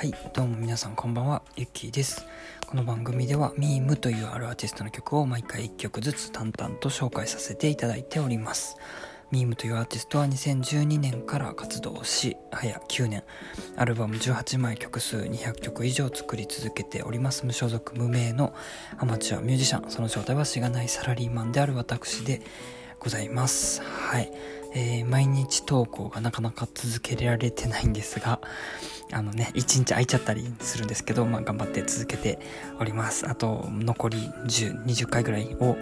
はいどうも皆さんこんばんはゆっきーです。この番組ではミームというあるアーティストの曲を毎回1曲ずつ淡々と紹介させていただいております。ミームというアーティストは2012年から活動し早9年アルバム18枚曲数200曲以上作り続けております。無所属無名のアマチュアミュージシャン。その正体はしがないサラリーマンである私でございます。はい。えー、毎日投稿がなかなか続けられてないんですが、あのね、一日空いちゃったりするんですけど、まあ、頑張って続けております。あと、残り10、20回ぐらいを、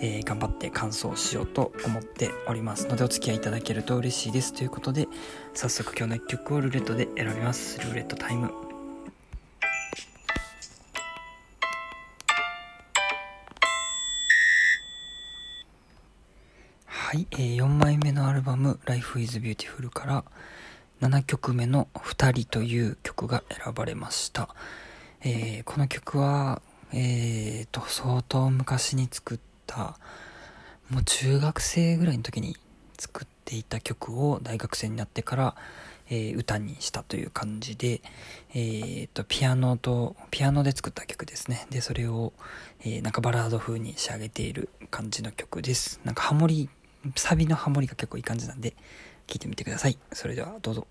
えー、頑張って完走しようと思っておりますので、お付き合いいただけると嬉しいです。ということで、早速今日の1曲をルーレットで選びます。ルーレットタイム。はい、えー、4枚目のアルバム「Life is Beautiful」から7曲目の「2人」という曲が選ばれました、えー、この曲はえーと相当昔に作ったもう中学生ぐらいの時に作っていた曲を大学生になってから、えー、歌にしたという感じで、えーと、ピアノとピアノで作った曲ですね。でそれを、えー、なんかバラード風に仕上げている感じの曲です。なんかハモリサビのハモリが結構いい感じなんで、聞いてみてください。それではどうぞ。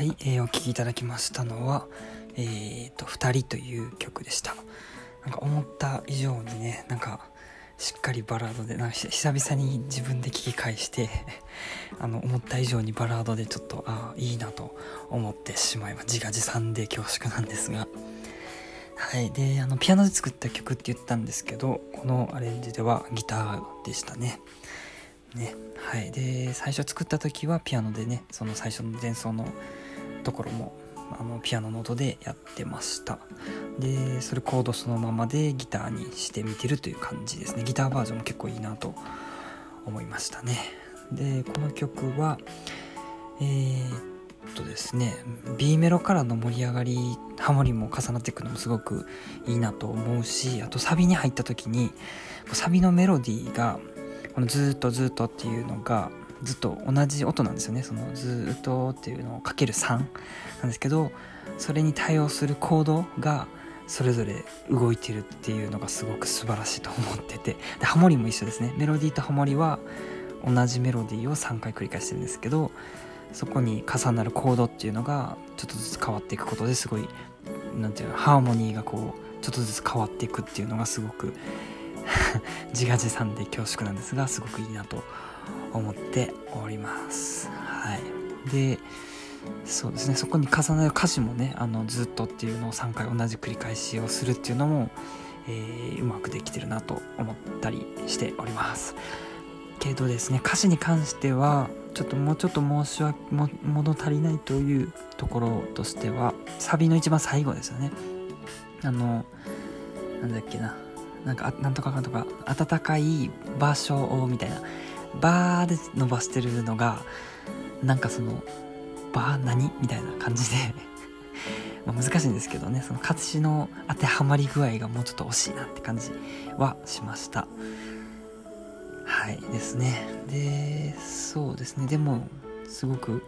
はい、えー、お聴きいただきましたのは「えーと、二人」という曲でした。なんか思った以上にねなんかしっかりバラードでなんか久々に自分で聞き返して あの思った以上にバラードでちょっとああいいなと思ってしまいま自画自賛で恐縮なんですが。はいであのピアノで作った曲って言ったんですけどこのアレンジではギターでしたね。ねはいで最初作った時はピアノでねその最初の前奏のところもあのピアノの音でやってました。でそれコードそのままでギターにしてみてるという感じですね。ギターバージョンも結構いいなと思いましたね。でこの曲はえー、っとですね B メロからの盛り上がりハモリも重なっていくのもすごくいいなと思うしあとサビに入った時にサビのメロディーがこのずっとずっとっていうのがずっと同じ音なんですよね。そのずっとっていうのをかける3なんですけどそれに対応するコードがそれぞれ動いてるっていうのがすごく素晴らしいと思ってて。でハモリも一緒ですね。メロディーとハモリは同じメロディーを3回繰り返してるんですけどそこに重なるコードっていうのがちょっとずつ変わっていくことですごい何て言うのハーモニーがこうちょっとずつ変わっていくっていうのがすごく 自画自賛で恐縮なんですがすごくいいなと思っております。はい。でそうですね。そこに重なる歌詞もねあのずっとっていうのを3回同じ繰り返しをするっていうのも、えー、うまくできてるなと思ったりしております。けどですね歌詞に関してはちょっともうちょっと申し訳物足りないというところとしてはサビの一番最後ですよね。あのなんだっけな。なんかなんとかかんとか暖かい場所をみたいな。バーで伸ばしてるのがなんかそのバー何みたいな感じで ま難しいんですけどねその歌詞の当てはまり具合がもうちょっと惜しいなって感じはしました。はいですね。でそうですね。でもすごく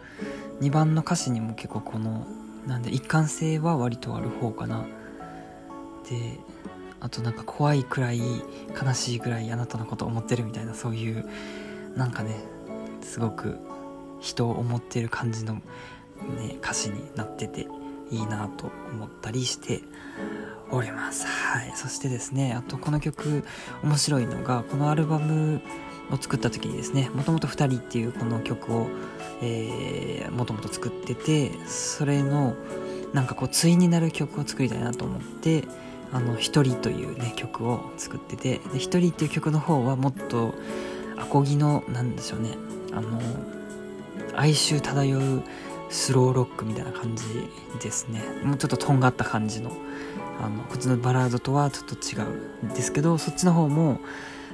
2番の歌詞にも結構このなんで一貫性は割とある方かな。であとなんか怖いくらい悲しいくらいあなたのこと思ってるみたいなそういうなんかねすごく人を思ってる感じの、ね、歌詞になってていいなと思ったりしております。はい。そしてですねあとこの曲面白いのがこのアルバムを作った時にですねもともと2人っていうこの曲をもともと作っててそれのなんかこう対になる曲を作りたいなと思ってあの「一人」というね曲を作っててで「一人」っていう曲の方はもっとアコギのなんでしょうね。あの哀愁漂うスローロックみたいな感じですね。もうちょっととんがった感じのあのこっちのバラードとはちょっと違うんですけどそっちの方も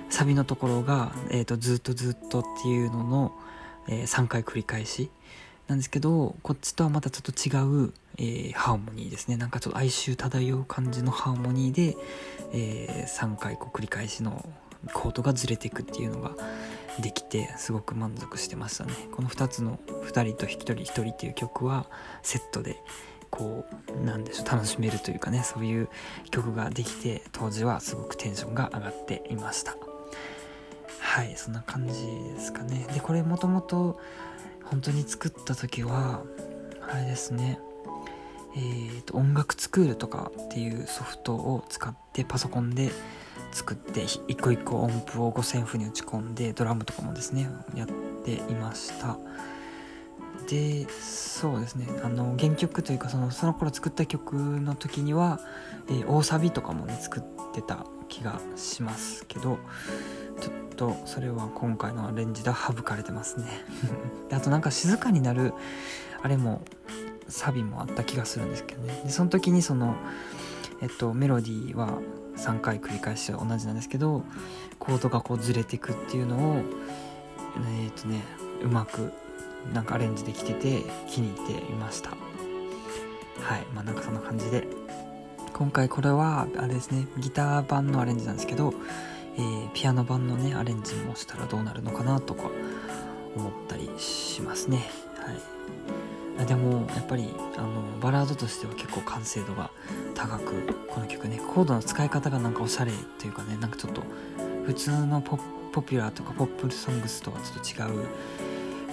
サビのところが、えーと、ずっとずっとっていうのの、えー、3回繰り返しなんですけどこっちとはまたちょっと違う、えー、ハーモニーですね。なんかちょっと哀愁漂う感じのハーモニーで、えー、3回こう繰り返しのコードがずれていくっていうのができてすごく満足してましたね。この2つの「2人と1人1人」っていう曲はセットでこうなんでしょう楽しめるというかねそういう曲ができて当時はすごくテンションが上がっていました。はいそんな感じですかね。でこれもともと本当に作った時はあれですね。えーと、音楽スクールとかっていうソフトを使ってパソコンで作って一個一個音符を五線譜に打ち込んでドラムとかもですねやっていました。でそうですね。あの原曲というかそのその頃作った曲の時には、えー、大サビとかもね作ってた気がしますけどちょっとそれは今回のアレンジでは省かれてますね。であとなんか静かになるあれもサビもあった気がするんですけどね。でその時にそのえっとメロディーは3回繰り返しは同じなんですけどコードがこうずれてくっていうのをえっとねうまくなんかアレンジできてて気に入っていました。はい。まあなんかそんな感じで。今回これはあれですねギター版のアレンジなんですけど、えー、ピアノ版のねアレンジもしたらどうなるのかなとか思ったりしますね。はい。でもやっぱりあのバラードとしては結構完成度が高くこの曲ねコードの使い方がなんかおしゃれというかねなんかちょっと普通のポピュラーとかポップソングスとはちょっと違う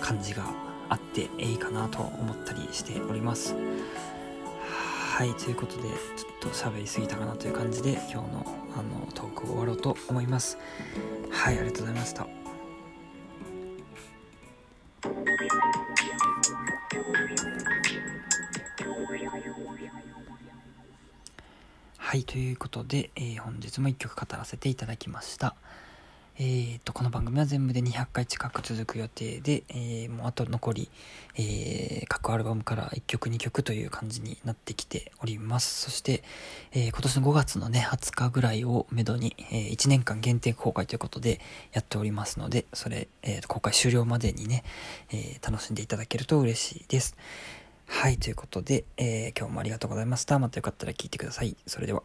感じがあっていいかなと思ったりしております。はいということでちょっと喋りすぎたかなという感じで今日のあのトークを終わろうと思います。はいありがとうございました。はい、ということで、えー、本日も一曲語らせていただきました。えーと、この番組は全部で200回近く続く予定で、えー、もうあと残り、えー、各アルバムから1曲2曲という感じになってきております。そして、えー、今年の5月のね、20日ぐらいをめどに、えー、1年間限定公開ということでやっておりますので、それ、えー、公開終了までにね、え楽しんでいただけると嬉しいです。はい、ということで、え今日もありがとうございました。またよかったら聞いてください。それでは。